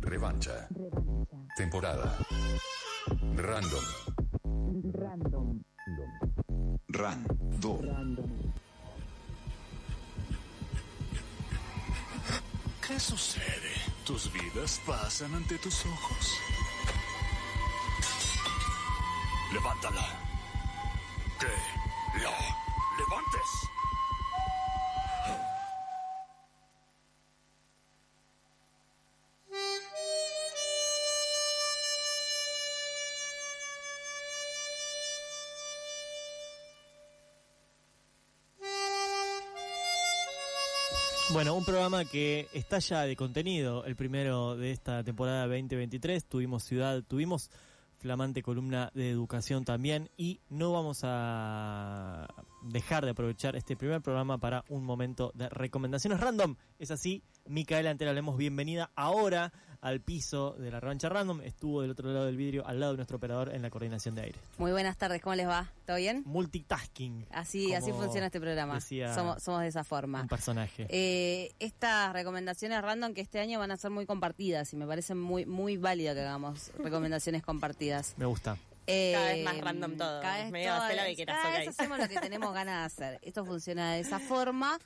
Revancha. Temporada. Random. Random. Random. ¿Qué sucede? ¿Tus vidas pasan ante tus ojos? Levántala. Que la Bueno, un programa que está ya de contenido, el primero de esta temporada 2023. Tuvimos ciudad, tuvimos flamante columna de educación también y no vamos a dejar de aprovechar este primer programa para un momento de recomendaciones random. Es así, Micaela Antera, le damos bienvenida ahora al piso de la revancha random. Estuvo del otro lado del vidrio, al lado de nuestro operador en la coordinación de aire. Muy buenas tardes, ¿cómo les va? ¿Todo bien? Multitasking. Así, así funciona este programa. Somos, somos de esa forma. Un personaje. Eh, estas recomendaciones random que este año van a ser muy compartidas y me parece muy muy válido que hagamos recomendaciones compartidas. Me gusta. Eh, Cada vez más random todo. Cada vez, Medio todas- lo que quieras, cada vez hacemos lo que tenemos ganas de hacer. Esto funciona de esa forma.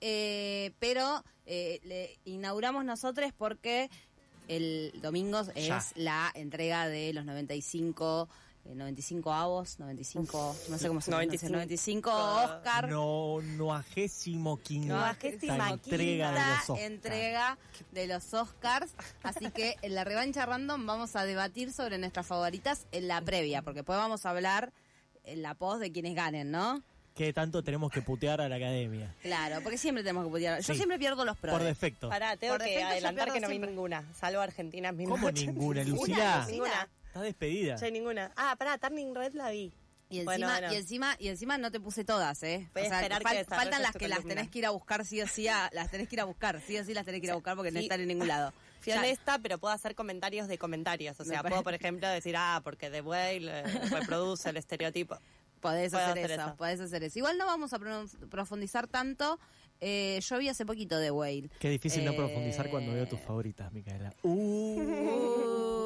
eh, pero eh, le inauguramos nosotros porque el domingo es Ya. la entrega de los 95 eh, 95 avos, 95, no sé cómo se pronuncia, 95 95. Oscar. No, noagésimo quinta Noagésima entrega de quinta los Oscars. entrega de los Oscars. Así que en la revancha random vamos a debatir sobre nuestras favoritas en la previa, porque después vamos a hablar en la post de quienes ganen, ¿no? ¿Qué tanto tenemos que putear a la academia? Claro, porque siempre tenemos que putear. Yo Sí. siempre pierdo los pros. Por defecto. Pará, tengo Por que defecto adelantar que no vi ninguna. Salvo Argentina en ¿Cómo ninguna, Lucila? Ninguna. Estás despedida. Yo ninguna. Ah, pará, Turning Red la vi. Y encima, Bueno, bueno. y encima, y encima no te puse todas, ¿eh? Voy a esperar que desarrolles faltan las que las tenés que ir a buscar sí o sí, a- las tenés que ir a buscar, sí o sí las tenés que ir a buscar porque no están en ningún lado. Fui Ya- honesta, pero puedo hacer comentarios de comentarios. O sea, puedo, por ejemplo, decir, ah, porque The Whale eh, reproduce el estereotipo. Podés Puedo hacer, hacer eso, eso. podés hacer eso. Igual no vamos a pro- profundizar tanto. Eh, yo vi hace poquito de Whale. Qué difícil no Eh, profundizar cuando veo tus favoritas, Micaela. Uh,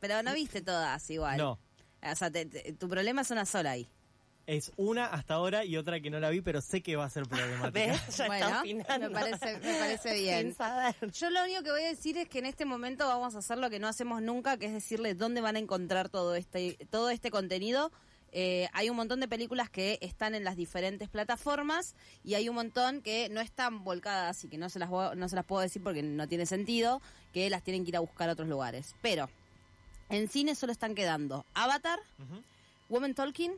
pero no viste todas igual. No, O sea, te- te- tu problema es una sola ahí. es una hasta ahora y otra que no la vi, pero sé que va a ser problemática. ¿Ves? Ya bueno, está me parece, me parece bien. Yo lo único que voy a decir es que en este momento vamos a hacer lo que no hacemos nunca, que es decirles dónde van a encontrar todo este, todo este contenido. Eh, hay un montón de películas que están en las diferentes plataformas y hay un montón que no están volcadas y que no se las voy- no se las puedo decir porque no tiene sentido, que las tienen que ir a buscar a otros lugares. Pero en cine solo están quedando Avatar, Ujú. Woman Talking,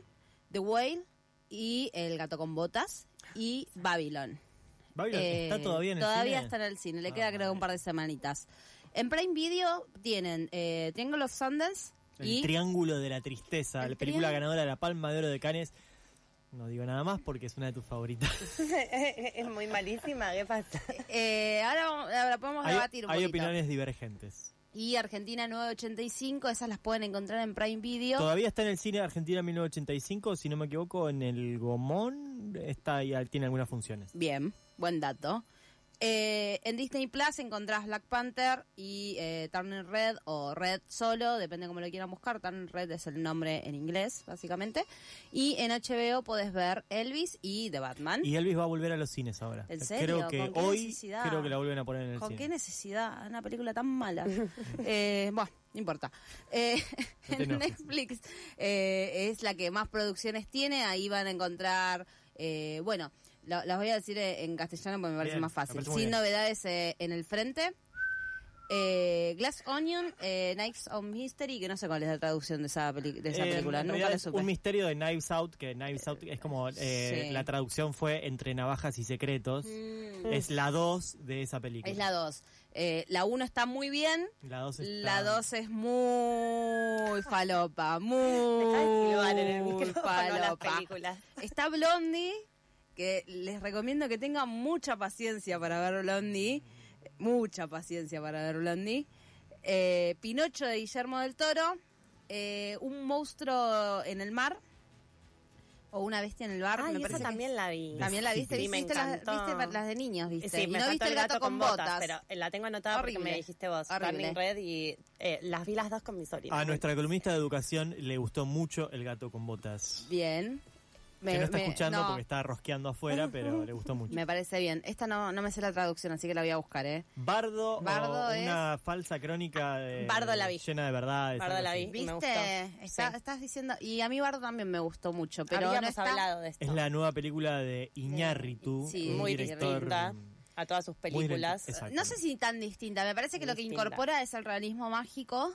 The Whale y El gato con botas y Babylon. Babylon Eh, está todavía en el Todavía cine? está en el cine, le Ah, queda creo un par de semanitas. En Prime Video tienen eh, Triangle of Sundance El y Triángulo de la Tristeza, la película ganadora de la Palma de Oro de Cannes. No digo nada más porque es una de tus favoritas. es muy malísima, ¿qué pasa? eh, ahora, podemos hay debatir un hay poquito. opiniones divergentes. Y Argentina 985, esas las pueden encontrar en Prime Video. Todavía está en el cine Argentina 1985, si no me equivoco, en el Gomón. Está y tiene algunas funciones. Bien, buen dato. Eh, en Disney Plus encontrás Black Panther y eh, Turner Red o Red solo, depende cómo lo quieran buscar. Turner Red es el nombre en inglés, básicamente. Y en HBO podés ver Elvis y The Batman. Y Elvis va a volver a los cines ahora. ¿En serio? Creo que ¿Con qué hoy necesidad? creo que la vuelven a poner en el ¿Con cine. qué necesidad? Una película tan mala. eh, bueno, no importa. Eh, en. Netflix eh, es la que más producciones tiene. Ahí van a encontrar, eh, bueno, lo- las voy a decir eh, en castellano porque me parece Bien, más me fácil. parece muy Sin bien. novedades eh, en el frente. Eh, Glass Onion, eh, Nights of Mystery, que no sé cuál es la traducción de esa, peli- de esa Eh, película, en nunca realidad la es supe. un misterio de Knives Out, que Knives Out es como eh, Sí. la traducción fue entre navajas y secretos. Mm, Es la 2 de esa película. es la 2. la 1 está muy bien, La 2 está... La 2 es muy falopa, Dejá de silbar en el muy micrófono las falopa. películas. Está Blondie, que les recomiendo que tengan mucha paciencia para ver Blondie, mucha paciencia para ver Blondie. Eh, Pinocho de Guillermo del Toro, eh, Un monstruo en el mar, O Una bestia en el bar. Ay, me esa que- también la vi. También la viste, Sí, me viste las, encantó. viste las de niños, viste. Sí, y me no viste el gato, con botas. pero la tengo anotada porque me dijiste vos. Turning Red, y eh, las vi las dos con mi sobrina. A nuestra columnista de educación le gustó mucho el gato con botas. Bien. Que no está me- escuchando no, porque está rosqueando afuera, pero le gustó mucho. Me parece bien. Esta no, no me sé la traducción, así que la voy a buscar, ¿eh? Bardo, Bardo o es- una falsa crónica de- Bardo la vi. llena de verdades. Bardo la vi. Me ¿Viste? gustó. Está- Sí. Estás diciendo... Y a mí Bardo también me gustó mucho, pero no Habíamos está... hablado de esto. Es la nueva película de Iñárritu, Sí, un muy director distinta a todas sus directo, películas. No sé si tan distinta. Me parece que lo que Distinta. incorpora es el realismo mágico,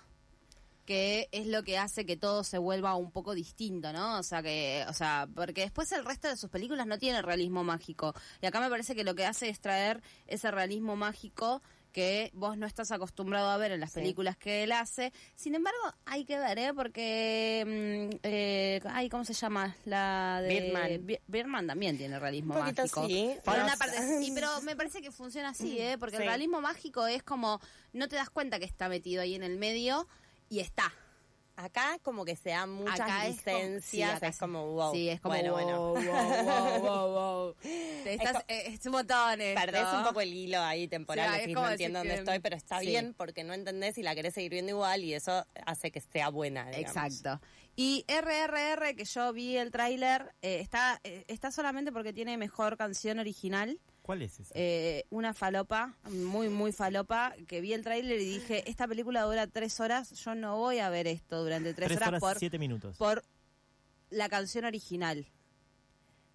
que es lo que hace que todo se vuelva un poco distinto, ¿no? O sea que, o sea, porque después el resto de sus películas no tiene realismo mágico. Y acá me parece que lo que hace es traer ese realismo mágico que vos no estás acostumbrado a ver en las Sí. películas que él hace. Sin embargo, hay que ver, ¿eh? Porque, mm, eh, ay, ¿cómo se llama? La de Birdman. Bi- Birdman también tiene realismo Un mágico. sí. Por pero- una parte, sí, pero me parece que funciona así, ¿eh? Porque el realismo mágico es como, no te das cuenta que está metido ahí en el medio y está. Acá como que se dan muchas Acá es como- licencias, sí, acá es como wow. Sí, es como, bueno, wow, bueno. wow, wow, wow, wow. Te estás, co- eh, es un montón esto. Perdés un poco el hilo ahí temporal, Sí, es decís, no entiendo dónde estoy, pero está sí. bien porque no entendés y la querés seguir viendo igual y eso hace que sea buena. digamos. Exacto. Y RRR, que yo vi el tráiler, eh, está, eh, está solamente porque tiene mejor canción original. ¿Cuál es esa? Eh, una falopa, muy, muy falopa, que vi el tráiler y dije, esta película dura tres horas, yo no voy a ver esto durante tres, Tres horas, horas por, siete minutos. por la canción original.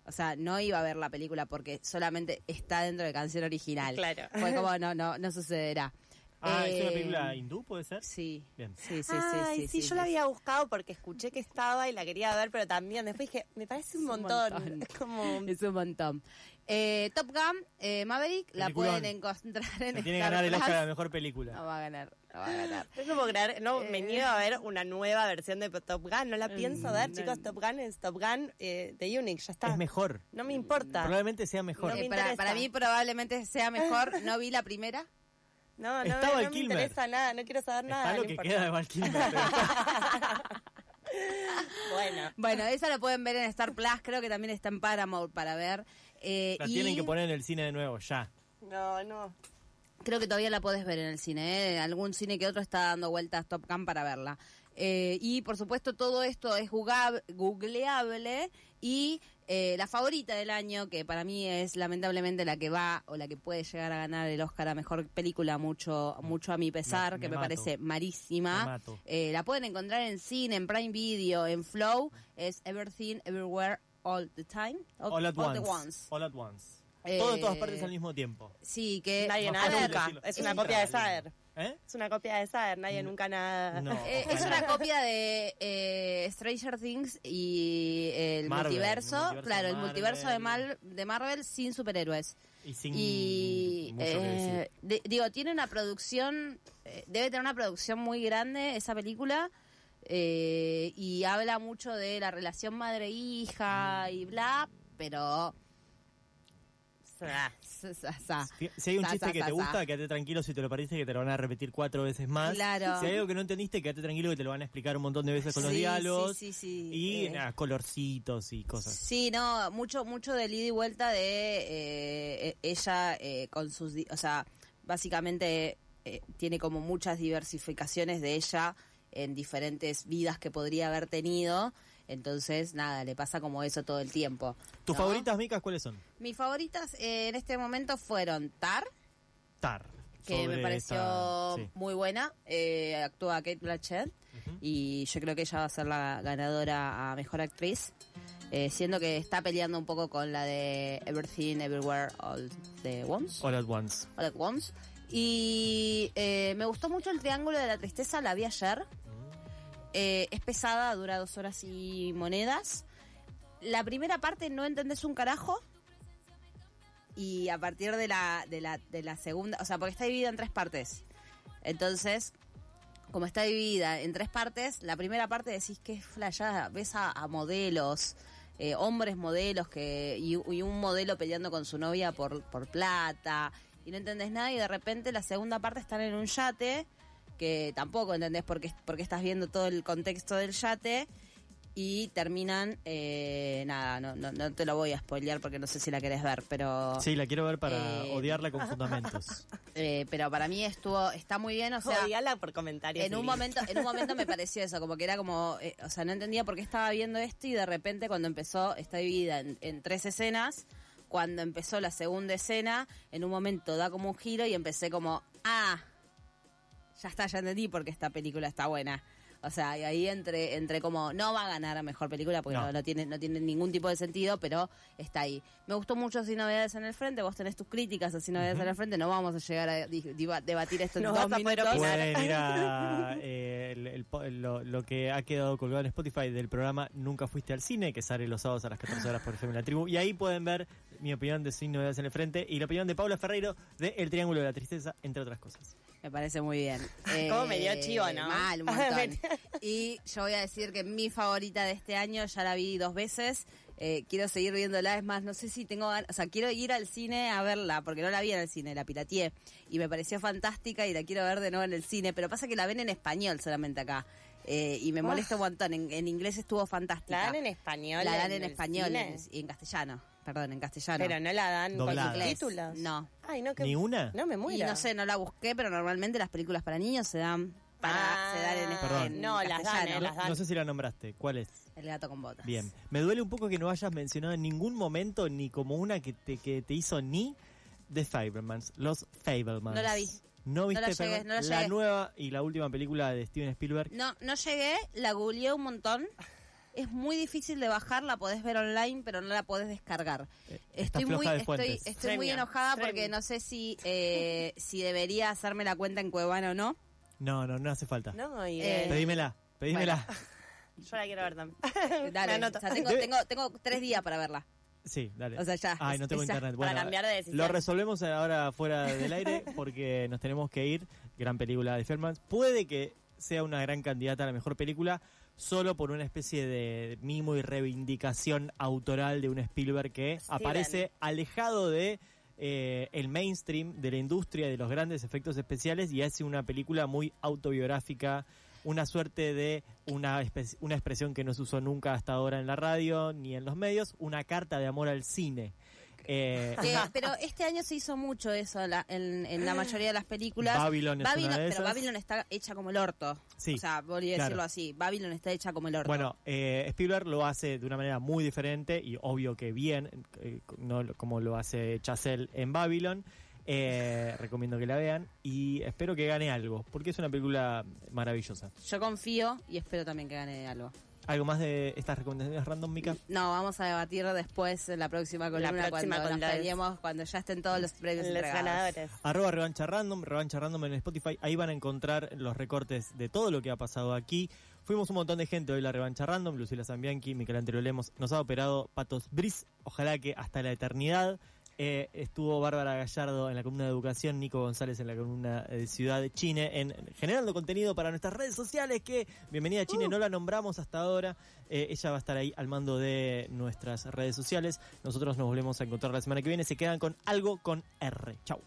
O sea, no iba a ver la película porque solamente está dentro de canción original. Claro. Fue como, no, no, no sucederá. Ah, ¿es una Eh, película hindú, puede ser? Sí. Bien. Sí, sí, sí, Ay, sí, sí, sí, yo la había buscado porque escuché que estaba y la quería ver, pero también después dije, me parece un Es un montón. Es como... Es un montón. Eh, Top Gun, eh, Maverick, la pueden encontrar en Se tiene que ganar el. Oscar a la mejor película. No va a ganar, no va a ganar. No puedo creer, no, me Eh. niego a ver una nueva versión de Top Gun, no la pienso ver, no. chicos, Top Gun es Top Gun eh, de Unix, ya está. Es mejor. No me importa. Probablemente sea mejor. No me Eh, para, interesa. para mí probablemente sea mejor. No vi la primera. No, no, Está no, Val no me interesa nada, no quiero saber nada. Está lo no que importa. queda de Val Kilmer, Bueno, Bueno, esa la pueden ver en Star Plus. Creo que también está en Paramount para ver. Eh, La y tienen que poner en el cine de nuevo, ya. no, no. Creo que todavía la podés ver en el cine. ¿eh? Algún cine que otro está dando vueltas Top Gun para verla. Eh, y por supuesto todo esto es jugab- googleable y eh, la favorita del año, que para mí es lamentablemente la que va o la que puede llegar a ganar el Oscar a Mejor Película, mucho, mucho a mi pesar, Me- que me me, mato. parece Me marísima. mato. Eh, la pueden encontrar en cine, en Prime Video, en Flow. Es Everything, Everywhere, All the Time. All at once. once. All at once. Eh, Todo en todas partes al mismo tiempo. Sí, que... Nadie no nada nunca. Es una un copia de realismo. ¿Eh? Es una copia de Saer, nadie nunca nada. No. Eh, es una copia de eh, Stranger Things y el Marvel, multiverso, claro, el multiverso de, Marvel. Mal, de Marvel sin superhéroes. Y sin Y mucho que decir. eh, de- digo, tiene una producción, eh, debe tener una producción muy grande esa película. eh, y habla mucho de la relación madre-hija y bla, pero... Ah, Si hay un chiste que te gusta, quédate tranquilo si te lo perdiste, que te lo van a repetir cuatro veces más. Claro. Si hay algo que no entendiste, quédate tranquilo que te lo van a explicar un montón de veces con los diálogos. sí, sí, sí. Y Eh, nada, colorcitos y cosas. Sí, no, mucho, mucho del ida y vuelta de eh, eh, ella eh, con sus, o sea, básicamente eh, tiene como muchas diversificaciones de ella en diferentes vidas que podría haber tenido. Entonces, nada, le pasa como eso todo el tiempo. ¿Tus ¿no? favoritas, Micas, cuáles son? Mis favoritas eh, en este momento fueron Tar, Tar. que me pareció esta- sí. muy buena. Eh, actúa Kate Blanchett y yo creo que ella va a ser la ganadora a mejor actriz. eh, siendo que está peleando un poco con la de Everything, Everywhere, All the Once. All at once. All at Once. Y eh, me gustó mucho el Triángulo de la Tristeza, la vi ayer. Eh, es pesada, dura dos horas y monedas. La primera parte no entendés un carajo. Y a partir de la, de la, de la segunda, o sea, porque está dividida en tres partes. Entonces, como está dividida en tres partes, la primera parte decís que es flayada, ves a, a modelos, eh, hombres modelos que y, y un modelo peleando con su novia por, por plata, y no entendés nada, y de repente la segunda parte están en un yate, que tampoco entendés por qué, por qué estás viendo todo el contexto del yate, y terminan, eh, nada, no, no, no te lo voy a spoilear porque no sé si la querés ver, pero Sí, la quiero ver para Eh, odiarla con fundamentos. eh, pero para mí estuvo está muy bien, o sea, Odiala por comentarios. en un momento en un momento me pareció eso, como que era como, eh, o sea, no entendía por qué estaba viendo esto y de repente cuando empezó, está dividida en, en tres escenas, cuando empezó la segunda escena, en un momento da como un giro y empecé como, ah, ya está, ya entendí por qué esta película está buena. O sea, y ahí entre, entre como, no va a ganar a mejor película porque No. no, no tiene, no tiene ningún tipo de sentido, pero está ahí. Me gustó mucho Sin Novedades en el Frente, vos tenés tus críticas a Sin Novedades en el Frente, no vamos a llegar a debatir esto en No dos vas a poder minutos. opinar. Pueden ir a eh, el- el po- lo, lo que ha quedado colgado en Spotify del programa Nunca Fuiste al Cine, que sale los sábados a las 14 horas por FM La Tribu. Y ahí pueden ver mi opinión de Sin Novedades en el Frente y la opinión de Paula Ferreiro de El Triángulo de la Tristeza, entre otras cosas. Me parece muy bien. Cómo me dio chivo, ¿no? Eh, Mal, un montón. y yo voy a decir que mi favorita de este año ya la vi dos veces. Eh, quiero seguir viéndola, es más, no sé si tengo ganas, o sea, quiero ir al cine a verla, porque no la vi en el cine, la pirateé, y me pareció fantástica y la quiero ver de nuevo en el cine, pero pasa que la ven en español solamente acá, eh, y me molesta un montón, en, en inglés estuvo fantástica. La dan en español. La dan en el español y en castellano, perdón, en castellano. Pero no la dan Doblada. con Inglés, subtítulos. no. Ay, no, que... ¿Ni una? No me Y muero. no sé, no la busqué, pero normalmente las películas para niños se dan para Ah, se dan en, Perdón. en No, las dan, eh, las dan. No sé si la nombraste. ¿Cuál es? El gato con botas. Bien. Me duele un poco que no hayas mencionado en ningún momento ni como una que te, que te hizo ni The Fablemans, los Fablemans. No la vi. ¿No No viste la llegué, Fablemans? no la la llegué. nueva y la última película de Steven Spielberg? No, no llegué, la googleé un montón. Es muy difícil de bajar, la podés ver online, pero no la podés descargar. Eh, Estoy muy, de estoy, estoy muy enojada porque no sé si eh, si debería hacerme la cuenta en Cuevana o no. No, no, no hace falta. No, y Eh, de- Pedímela, pedímela. Yo la quiero ver también. Dale, o sea, tengo, tengo, tengo tres días para verla. Sí, dale. O sea, ya. Ay, no tengo internet. Para cambiar de decisión. Lo resolvemos ahora fuera del aire porque nos tenemos que ir. Gran película de Fablemans. Puede que sea una gran candidata a la mejor película solo por una especie de mimo y reivindicación autoral de un Spielberg que Steven. aparece alejado de eh, el mainstream de la industria de los grandes efectos especiales y hace una película muy autobiográfica una suerte de una, una expresión que no se usó nunca hasta ahora en la radio ni en los medios, una carta de amor al cine. Eh, Que- pero este año se hizo mucho eso en la, en- en la mayoría de las películas. Babylon es una de pero. Babylon está hecha como el orto. Sí, O sea, voy a claro. decirlo así. Babylon está hecha como el orto. Bueno, eh, Spielberg lo hace de una manera muy diferente y obvio que bien, eh, no como lo hace Chazelle en Babylon. Eh, recomiendo que la vean y espero que gane algo, porque es una película maravillosa. Yo confío y espero también que gane algo. ¿Algo más de estas recomendaciones random, Mika? No, vamos a debatir después en la próxima columna próxima cuando con nos peleemos, cuando ya estén todos los premios Los entregados. ganadores. Arroba revancha random, revancha random en Spotify. Ahí van a encontrar los recortes de todo lo que ha pasado aquí. Fuimos un montón de gente hoy la revancha random. Lucila Zambianchi, Michelangelo Lemos. Nos ha operado Patos Briz. Ojalá que hasta la eternidad. Eh, estuvo Bárbara Gallardo en la columna de educación, Nico González en la columna de Ciudad de Chile, en generando contenido para nuestras redes sociales, que bienvenida a Chile, no la nombramos hasta ahora, Eh, ella va a estar ahí al mando de nuestras redes sociales, nosotros nos volvemos a encontrar la semana que viene, se quedan con algo con R, chau.